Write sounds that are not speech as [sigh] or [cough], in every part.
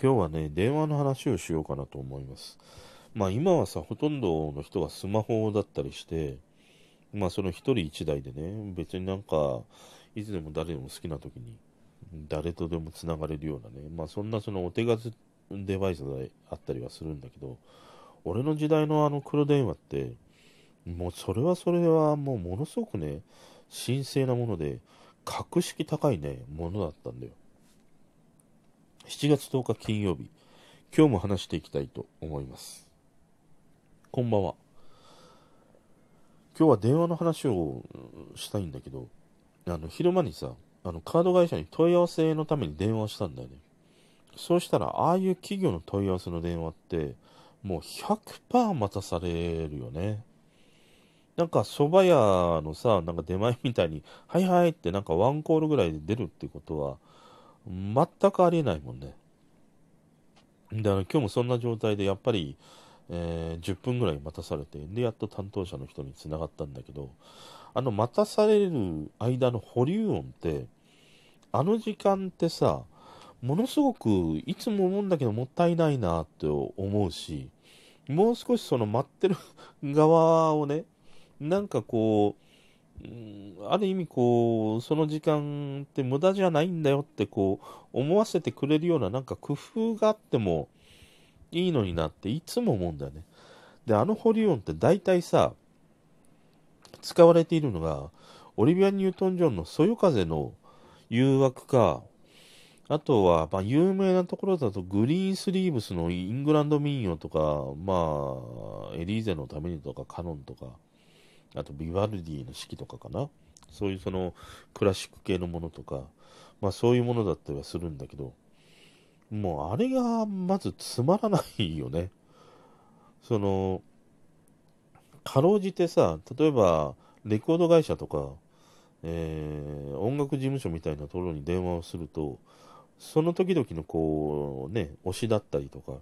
今日はね、電話の話をしようかなと思います。まあ今はさ、ほとんどの人がスマホだったりして、まあその一人一台でね、別になんか、いつでも誰でも好きな時に、誰とでも繋がれるようなね、まあそんなそのお手数デバイスがあったりはするんだけど、俺の時代のあの黒電話って、もうそれはそれはもうものすごくね、神聖なもので、格式高いね、ものだったんだよ。7月10日金曜日、今日も話していきたいと思います。こんばんは。今日は電話の話をしたいんだけど、あの、昼間にさ、あの、カード会社に問い合わせのために電話したんだよね。そうしたら、ああいう企業の問い合わせの電話って、もう100%待たされるよね。なんか蕎麦屋のさ、なんか出前みたいに、はいはいってなんかワンコールぐらいで出るってことは、全くありえないもんね。だから今日もそんな状態でやっぱり、えー、10分ぐらい待たされて、で、やっと担当者の人に繋がったんだけど、あの待たされる間の保留音って、あの時間ってさ、ものすごくいつも思うんだけどもったいないなって思うし、もう少しその待ってる側をね、なんかこう、ある意味こう、その時間って無駄じゃないんだよってこう、思わせてくれるようななんか工夫があってもいいのになっていつも思うんだよね。で、あのホリオンって大体さ、使われているのが、オリビア・ニュートン・ジョンのそよ風の誘惑か、あとは、まあ、有名なところだと、グリーンスリーブスのイングランド民謡とか、まあ、エリーゼのためにとか、カノンとか、あとビバルディの式とかかな。そういうそのクラシック系のものとか、まあそういうものだったりはするんだけど、もうあれがまずつまらないよね。その、かろうじてさ、例えばレコード会社とか、えー、音楽事務所みたいなところに電話をすると、その時々のこうね、推しだったりとか、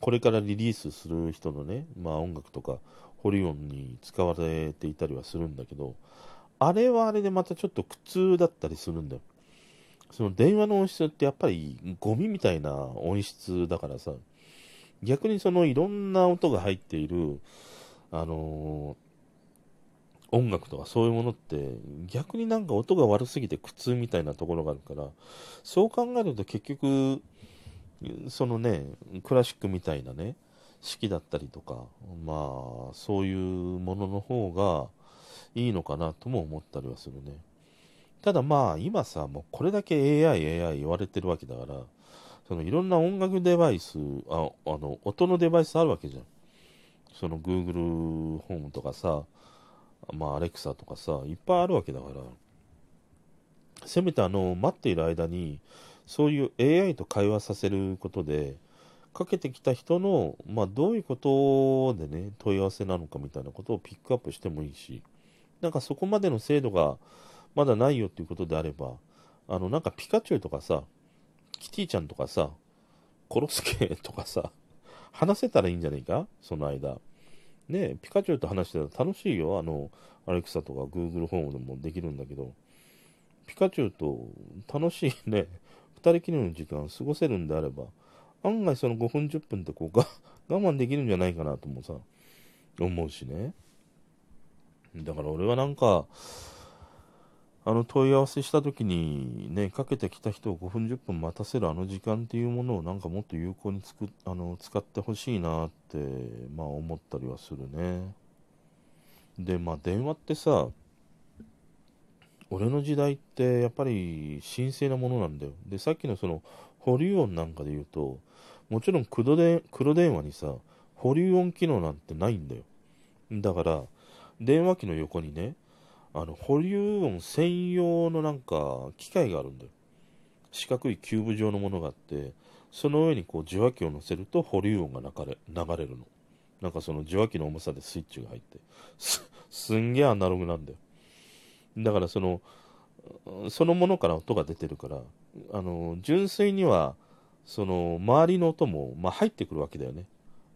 これからリリースする人のね、まあ音楽とか、ホリオンに使われていたりはするんだけど、あれはあれでまたちょっと苦痛だったりするんだよ。その電話の音質ってやっぱりゴミみたいな音質だからさ、逆にそのいろんな音が入っている、あのー、音楽とかそういうものって逆になんか音が悪すぎて苦痛みたいなところがあるから、そう考えると結局、そのね、クラシックみたいなね、式だったりとか、まあ、そういうものの方がいいのかなとも思ったりはするね。ただまあ、今さ、もうこれだけ AI、AI 言われてるわけだから、そのいろんな音楽デバイス、ああの、音のデバイスあるわけじゃん。その Google ホームとかさ、まあ、Alexa とかさ、いっぱいあるわけだから、せめてあの、待っている間に、そういう AI と会話させることで、かけてきた人の、まあ、どういうことでね、問い合わせなのかみたいなことをピックアップしてもいいし、なんかそこまでの精度がまだないよっていうことであれば、あの、なんかピカチュウとかさ、キティちゃんとかさ、コロスケとかさ、話せたらいいんじゃないか？その間。ねピカチュウと話してたら楽しいよ。あの、アレクサとか Google ホームでもできるんだけど、ピカチュウと楽しいね、二人きりの時間過ごせるんであれば、案外その5分10分ってこうが [laughs] 我慢できるんじゃないかなともさ、思うしね。だから俺はなんか、あの問い合わせした時にね、かけてきた人を5分10分待たせるあの時間っていうものをなんかもっと有効につくあの使ってほしいなって、まあ思ったりはするね。で、まあ電話ってさ、俺の時代ってやっぱり神聖なものなんだよ。で、さっきのその保留音なんかで言うと、もちろん黒で黒電話にさ、保留音機能なんてないんだよ。だから、電話機の横にね、あの、保留音専用のなんか機械があるんだよ。四角いキューブ状のものがあって、その上にこう受話器を乗せると保留音が流れ流れるの。なんかその受話器の重さでスイッチが入って。す、すんげえアナログなんだよ。だからその、そのものから音が出てるから、あの、純粋には、その、周りの音も、まあ、入ってくるわけだよね。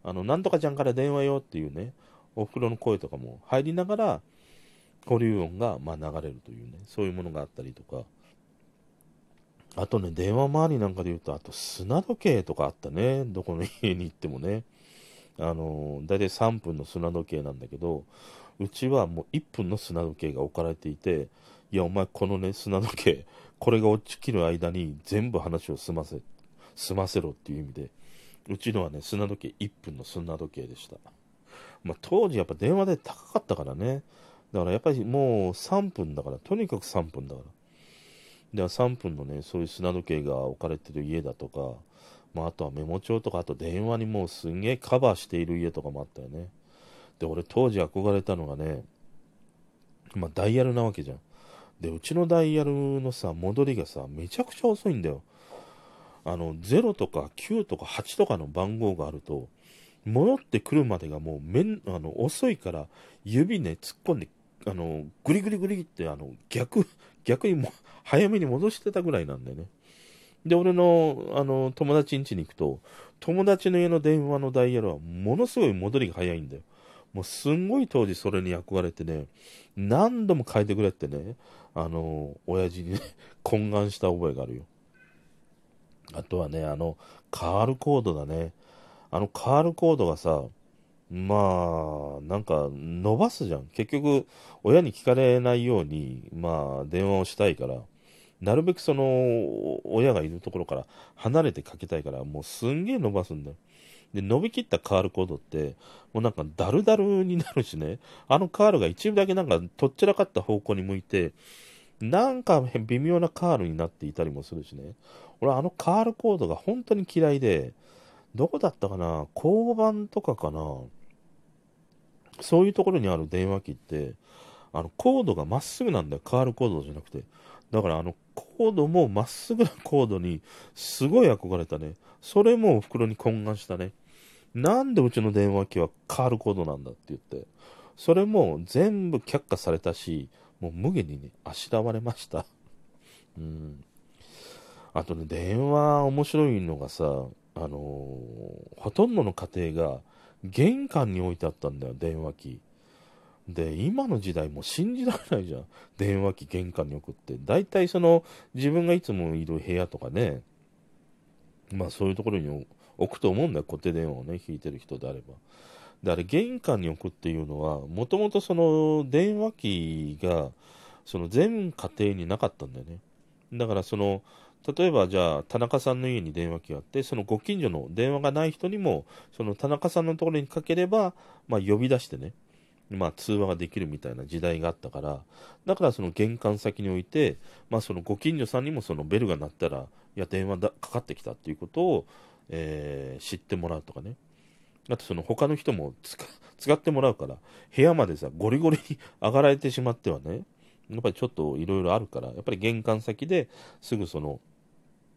あの、なんとかちゃんから電話よっていうね、お袋の声とかも入りながら、保留音が、ま、流れるというね、そういうものがあったりとか、あとね、電話周りなんかで言うと、あと砂時計とかあったね。どこの家に行ってもね。あの、だいたい3分の砂時計なんだけど、うちはもう1分の砂時計が置かれていて、いや、お前このね、砂時計、これが落ちきる間に全部話を済ませ、済ませろっていう意味で、うちのはね、砂時計1分の砂時計でした。まあ、当時やっぱ電話で高かったからね。だからやっぱりもう3分だから、とにかく3分だから。では3分のね、そういう砂時計が置かれてる家だとか、まあ、あとはメモ帳とか、あと電話にもうすんげえカバーしている家とかもあったよね。で、俺当時憧れたのがね、まあ、ダイヤルなわけじゃん。で、うちのダイヤルのさ、戻りがさ、めちゃくちゃ遅いんだよ。あの、0とか9とか8とかの番号があると、戻ってくるまでがもうめん、あの、遅いから、指ね、突っ込んで、あの、グリグリグリって、あの、逆、逆にも、早めに戻してたぐらいなんだよね。で、俺の、あの、友達ん家に行くと、友達の家の電話のダイヤルはものすごい戻りが早いんだよ。もうすんごい当時それに憧れてね、何度も変えてくれってね、あの、親父にね、懇願した覚えがあるよ。あとはね、あの、カールコードだね。あのカールコードがさ、まあ、なんか伸ばすじゃん。結局、親に聞かれないように、まあ、電話をしたいから、なるべくその、親がいるところから離れてかけたいから、もうすんげえ伸ばすんだよ。で、伸びきったカールコードって、もうなんかダルダルになるしね、あのカールが一部だけなんかとっちらかった方向に向いて、なんか微妙なカールになっていたりもするしね。俺あのカールコードが本当に嫌いで、どこだったかな？交番とかかな？そういうところにある電話機って、あの、コードがまっすぐなんだよ。カールコードじゃなくて。だからあの、コードもまっすぐなコードに、すごい憧れたね。それもお袋に懇願したね。なんでうちの電話機はカールコードなんだって言って。それも全部却下されたし、もう無限にね、あしらわれました。[laughs] うん。あとね、電話面白いのがさ、あのー、ほとんどの家庭が玄関に置いてあったんだよ、電話機。で、今の時代も信じられないじゃん。電話機玄関に置くって。大体その、自分がいつもいる部屋とかね、まあそういうところに置くと思うんだよ、固定電話をね、引いてる人であれば。で、あれ、玄関に置くっていうのは、もともとその、電話機が、その全家庭になかったんだよね。だからその、例えばじゃあ田中さんの家に電話機があってそのご近所の電話がない人にもその田中さんのところにかければ、まあ、呼び出してね、まあ、通話ができるみたいな時代があったからだからその玄関先に置いて、まあ、そのご近所さんにもそのベルが鳴ったらいや電話だかかってきたっていうことを、えー、知ってもらうとかねあとその他の人も [laughs] 使ってもらうから部屋までさゴリゴリに [laughs] 上がられてしまってはねやっぱりちょっといろいろあるからやっぱり玄関先ですぐその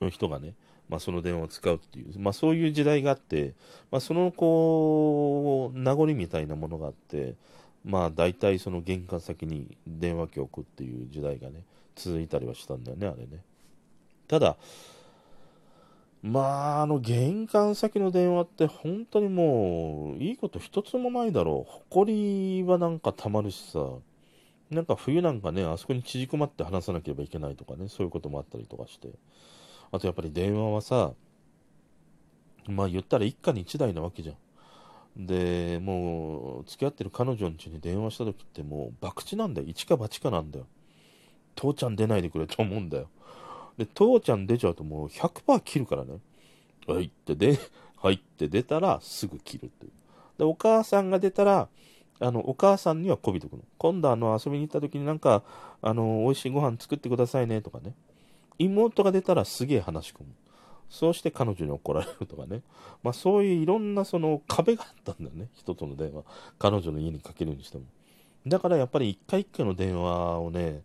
の人がね、まあ、その電話を使うっていう、まあ、そういう時代があって、まあ、そのこう名残みたいなものがあって、まあ、大体その玄関先に電話機を置くっていう時代がね続いたりはしたんだよねあれね。ただまあ、あの玄関先の電話って本当にもういいこと一つもないだろう。埃はなんかたまるしさ、なんか冬なんかね、あそこに縮こまって話さなければいけないとかね、そういうこともあったりとかして。あとやっぱり電話はさ、まあ言ったら一家に一台なわけじゃん。で、もう、付き合ってる彼女の家に電話した時ってもう、博打なんだよ。一か八かなんだよ。父ちゃん出ないでくれと思うんだよ。で、父ちゃん出ちゃうともう100%切るからね。はいってで、[laughs] はいって出たらすぐ切るっていう。で、お母さんが出たら、あの、お母さんにはこびとくの。今度あの、遊びに行った時になんか、あの、美味しいご飯作ってくださいねとかね。妹が出たらすげえ話し込む。そうして彼女に怒られるとかね。まあそういういろんなその壁があったんだよね。人との電話。彼女の家にかけるにしても。だからやっぱり一回一回の電話をね、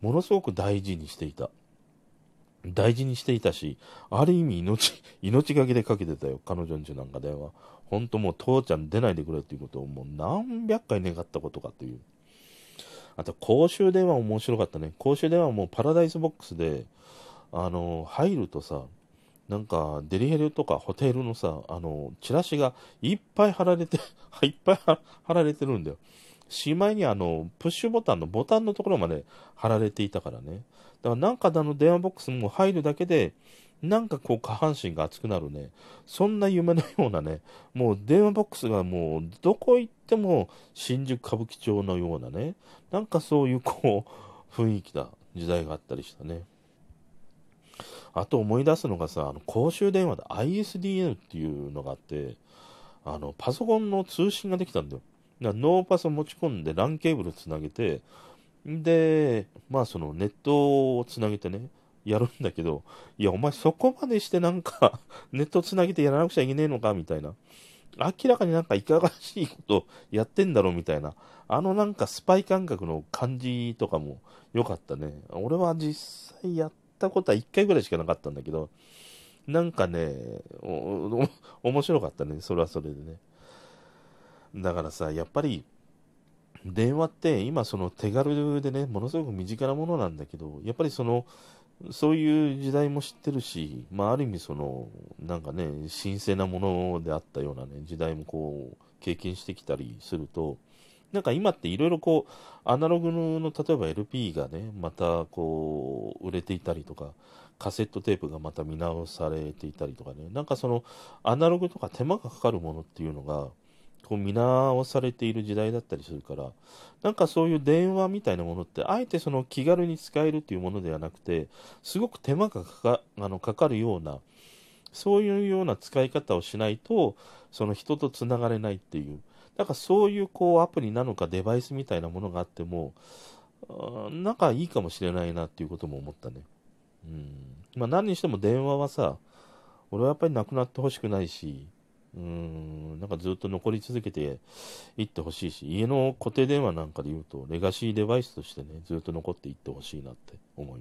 ものすごく大事にしていた。大事にしていたし、ある意味命、[laughs] 命がけでかけてたよ。彼女んちなんか電話。ほんともう父ちゃん出ないでくれっていうことをもう何百回願ったことかという。あと公衆電話面白かったね。公衆電話もパラダイスボックスで、あの、入るとさ、なんか、デリヘルとかホテルのさ、あの、チラシがいっぱい貼られて、[laughs] いっぱい貼られてるんだよ。しまいにあの、プッシュボタンのボタンのところまで貼られていたからね。だからなんかあの電話ボックスも入るだけで、なんかこう下半身が熱くなるね。そんな夢のようなね、もう電話ボックスがもうどこ行っても新宿歌舞伎町のようなね、なんかそういうこう雰囲気だ、時代があったりしたね。あと思い出すのがさ、あの公衆電話で ISDN っていうのがあって、あのパソコンの通信ができたんだよ。だノーパソ持ち込んで LAN ケーブルつなげて、で、まあそのネットをつなげてね、やるんだけど、いや、お前そこまでしてなんか [laughs] ネットつなげてやらなくちゃいけねえのかみたいな。明らかになんかいかがわしいことやってんだろうみたいな。あのなんかスパイ感覚の感じとかも良かったね。俺は実際やったことは1回ぐらいしかなかったんだけど、なんかね、面白かったね。それはそれでね。だからさ、やっぱり、電話って今その手軽でね、ものすごく身近なものなんだけど、やっぱりその、そういう時代も知ってるし、まあ、ある意味その、なんかね、神聖なものであったようなね、時代もこう、経験してきたりすると、なんか今っていろいろこう、アナログの、例えば LP がね、またこう、売れていたりとか、カセットテープがまた見直されていたりとかね、なんかその、アナログとか手間がかかるものっていうのが、こう見直されている時代だったりするから、なんかそういう電話みたいなものって、あえてその気軽に使えるっていうものではなくて、すごく手間がかかあのかかるような、そういうような使い方をしないと、その人とつながれないっていう、だからそういうこうアプリなのかデバイスみたいなものがあっても、なんかいいかもしれないなっていうことも思ったね。うん。まあ何にしても電話はさ、俺はやっぱりなくなってほしくないし、うん、なんかずっと残り続けていってほしいし、家の固定電話なんかで言うと、レガシーデバイスとしてね、ずっと残っていってほしいなって思います。